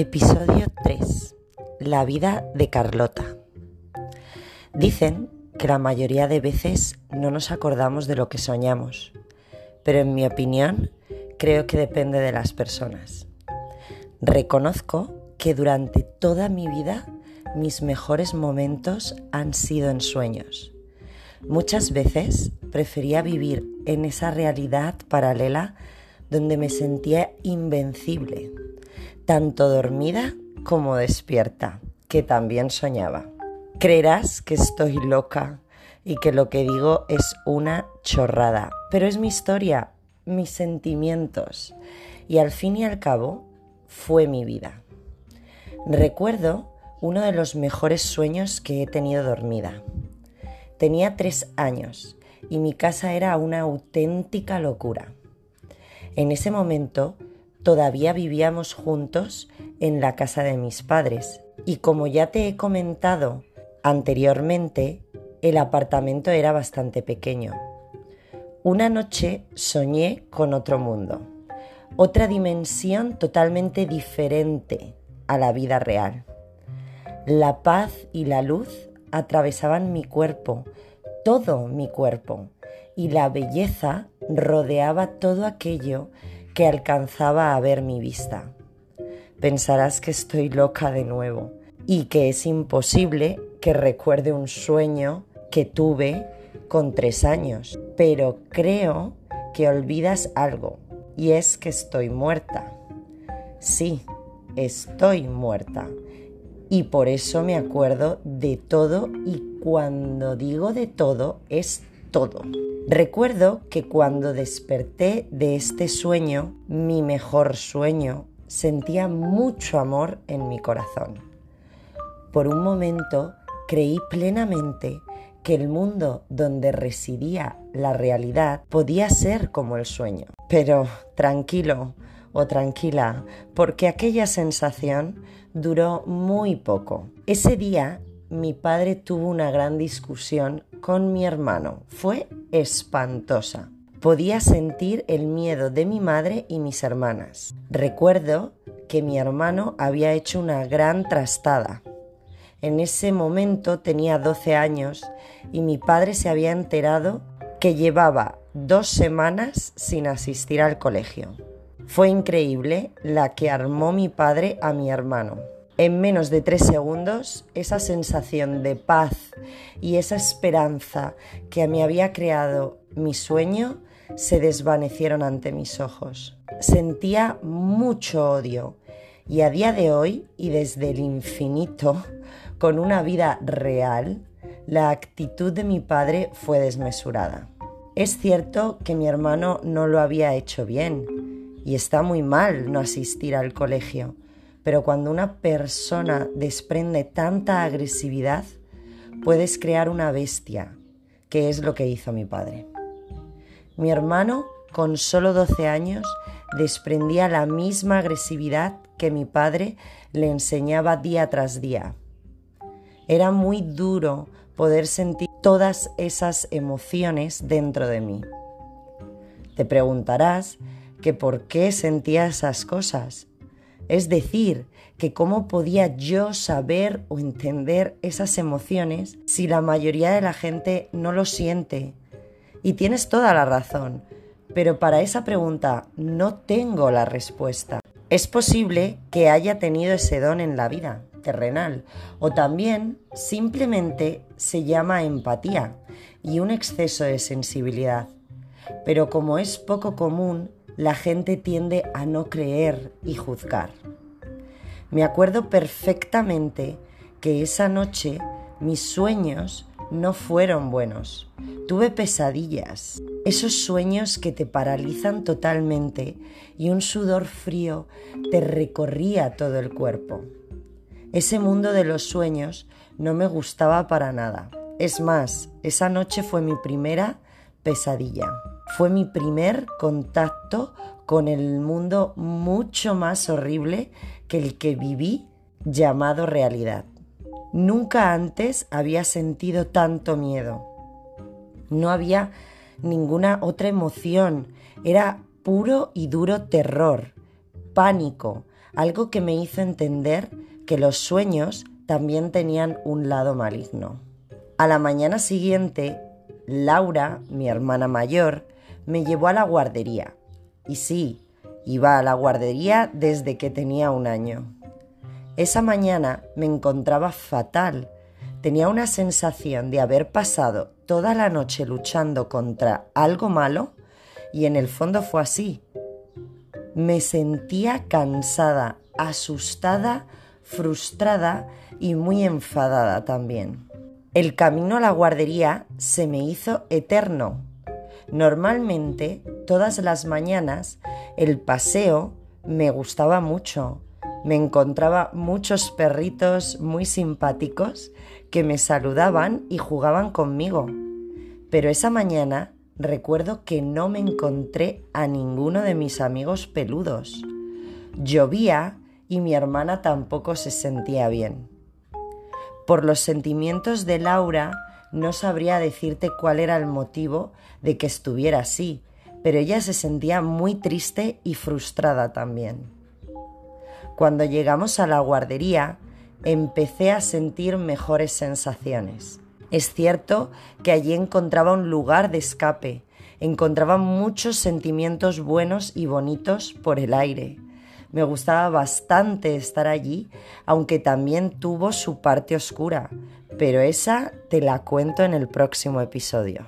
Episodio 3. La vida de Carlota. Dicen que la mayoría de veces no nos acordamos de lo que soñamos, pero en mi opinión creo que depende de las personas. Reconozco que durante toda mi vida mis mejores momentos han sido en sueños. Muchas veces prefería vivir en esa realidad paralela donde me sentía invencible tanto dormida como despierta, que también soñaba. Creerás que estoy loca y que lo que digo es una chorrada, pero es mi historia, mis sentimientos y al fin y al cabo fue mi vida. Recuerdo uno de los mejores sueños que he tenido dormida. Tenía tres años y mi casa era una auténtica locura. En ese momento todavía vivíamos juntos en la casa de mis padres y como ya te he comentado anteriormente, el apartamento era bastante pequeño. Una noche soñé con otro mundo, otra dimensión totalmente diferente a la vida real. La paz y la luz atravesaban mi cuerpo, todo mi cuerpo, y la belleza rodeaba todo aquello que alcanzaba a ver mi vista. Pensarás que estoy loca de nuevo y que es imposible que recuerde un sueño que tuve con tres años, pero creo que olvidas algo y es que estoy muerta. Sí, estoy muerta y por eso me acuerdo de todo y cuando digo de todo es todo. Recuerdo que cuando desperté de este sueño, mi mejor sueño, sentía mucho amor en mi corazón. Por un momento creí plenamente que el mundo donde residía la realidad podía ser como el sueño. Pero tranquilo o tranquila, porque aquella sensación duró muy poco. Ese día mi padre tuvo una gran discusión con mi hermano. Fue espantosa. Podía sentir el miedo de mi madre y mis hermanas. Recuerdo que mi hermano había hecho una gran trastada. En ese momento tenía 12 años y mi padre se había enterado que llevaba dos semanas sin asistir al colegio. Fue increíble la que armó mi padre a mi hermano en menos de tres segundos esa sensación de paz y esa esperanza que me había creado mi sueño se desvanecieron ante mis ojos. Sentía mucho odio y a día de hoy y desde el infinito, con una vida real, la actitud de mi padre fue desmesurada. Es cierto que mi hermano no lo había hecho bien y está muy mal no asistir al colegio pero cuando una persona desprende tanta agresividad, puedes crear una bestia, que es lo que hizo mi padre. Mi hermano, con solo 12 años, desprendía la misma agresividad que mi padre le enseñaba día tras día. Era muy duro poder sentir todas esas emociones dentro de mí. Te preguntarás que por qué sentía esas cosas es decir, que cómo podía yo saber o entender esas emociones si la mayoría de la gente no lo siente. Y tienes toda la razón, pero para esa pregunta no tengo la respuesta. Es posible que haya tenido ese don en la vida terrenal o también simplemente se llama empatía y un exceso de sensibilidad. Pero como es poco común, la gente tiende a no creer y juzgar. Me acuerdo perfectamente que esa noche mis sueños no fueron buenos. Tuve pesadillas, esos sueños que te paralizan totalmente y un sudor frío te recorría todo el cuerpo. Ese mundo de los sueños no me gustaba para nada. Es más, esa noche fue mi primera pesadilla. Fue mi primer contacto con el mundo mucho más horrible que el que viví llamado realidad. Nunca antes había sentido tanto miedo. No había ninguna otra emoción. Era puro y duro terror, pánico, algo que me hizo entender que los sueños también tenían un lado maligno. A la mañana siguiente, Laura, mi hermana mayor, me llevó a la guardería. Y sí, iba a la guardería desde que tenía un año. Esa mañana me encontraba fatal. Tenía una sensación de haber pasado toda la noche luchando contra algo malo y en el fondo fue así. Me sentía cansada, asustada, frustrada y muy enfadada también. El camino a la guardería se me hizo eterno. Normalmente, todas las mañanas, el paseo me gustaba mucho. Me encontraba muchos perritos muy simpáticos que me saludaban y jugaban conmigo. Pero esa mañana recuerdo que no me encontré a ninguno de mis amigos peludos. Llovía y mi hermana tampoco se sentía bien. Por los sentimientos de Laura no sabría decirte cuál era el motivo de que estuviera así, pero ella se sentía muy triste y frustrada también. Cuando llegamos a la guardería, empecé a sentir mejores sensaciones. Es cierto que allí encontraba un lugar de escape, encontraba muchos sentimientos buenos y bonitos por el aire. Me gustaba bastante estar allí, aunque también tuvo su parte oscura, pero esa te la cuento en el próximo episodio.